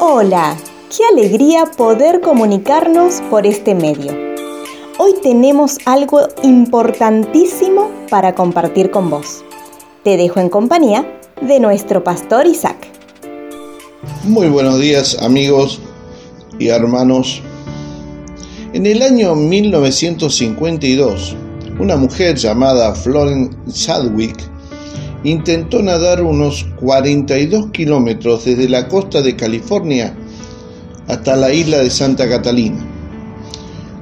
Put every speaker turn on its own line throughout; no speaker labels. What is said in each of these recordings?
Hola, qué alegría poder comunicarnos por este medio. Hoy tenemos algo importantísimo para compartir con vos. Te dejo en compañía de nuestro pastor Isaac.
Muy buenos días amigos y hermanos. En el año 1952, una mujer llamada Florence Chadwick intentó nadar unos 42 kilómetros desde la costa de California hasta la isla de Santa Catalina.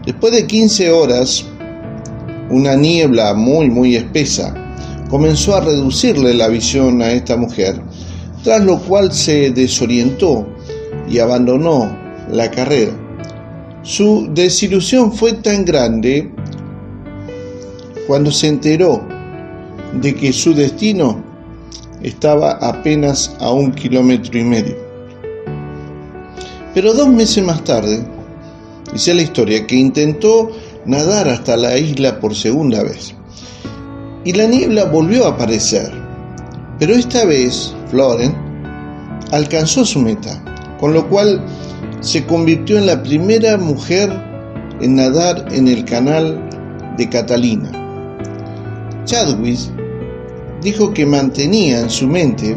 Después de 15 horas, una niebla muy muy espesa comenzó a reducirle la visión a esta mujer, tras lo cual se desorientó y abandonó la carrera. Su desilusión fue tan grande cuando se enteró de que su destino estaba apenas a un kilómetro y medio. Pero dos meses más tarde, dice la historia, que intentó nadar hasta la isla por segunda vez. Y la niebla volvió a aparecer. Pero esta vez, Floren alcanzó su meta, con lo cual se convirtió en la primera mujer en nadar en el canal de Catalina. Chadwick dijo que mantenía en su mente,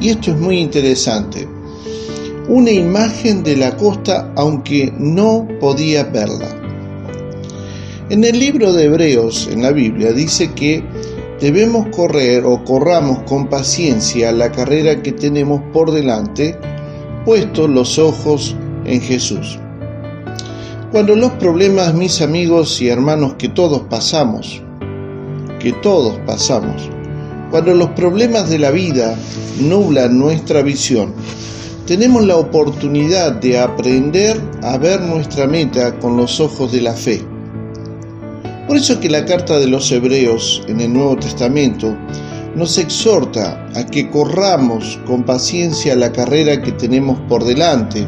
y esto es muy interesante, una imagen de la costa aunque no podía verla. En el libro de Hebreos, en la Biblia, dice que debemos correr o corramos con paciencia la carrera que tenemos por delante, puestos los ojos en Jesús. Cuando los problemas, mis amigos y hermanos, que todos pasamos, que todos pasamos, cuando los problemas de la vida nublan nuestra visión, tenemos la oportunidad de aprender a ver nuestra meta con los ojos de la fe. Por eso que la carta de los Hebreos en el Nuevo Testamento nos exhorta a que corramos con paciencia la carrera que tenemos por delante,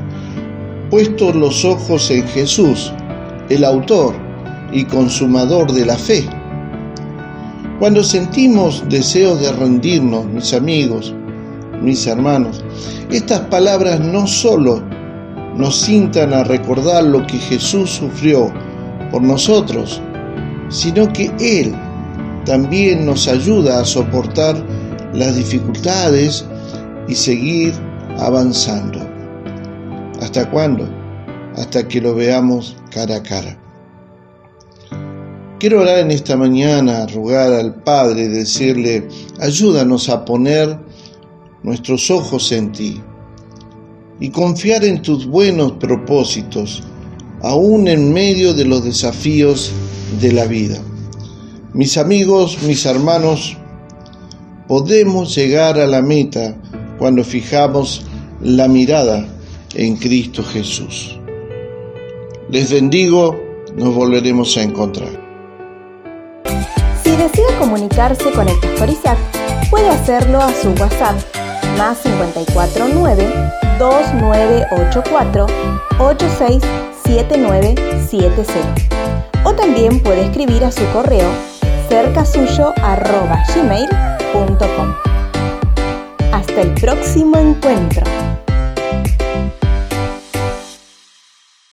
puestos los ojos en Jesús, el autor y consumador de la fe. Cuando sentimos deseos de rendirnos, mis amigos, mis hermanos, estas palabras no solo nos cintan a recordar lo que Jesús sufrió por nosotros, sino que Él también nos ayuda a soportar las dificultades y seguir avanzando. ¿Hasta cuándo? Hasta que lo veamos cara a cara. Quiero orar en esta mañana, rogar al Padre, decirle, ayúdanos a poner nuestros ojos en ti y confiar en tus buenos propósitos, aún en medio de los desafíos de la vida. Mis amigos, mis hermanos, podemos llegar a la meta cuando fijamos la mirada en Cristo Jesús. Les bendigo, nos volveremos a encontrar
desea comunicarse con el Pastor puede hacerlo a su WhatsApp más 549 2984 867970 o también puede escribir a su correo cercasuyo@gmail.com. Hasta el próximo encuentro.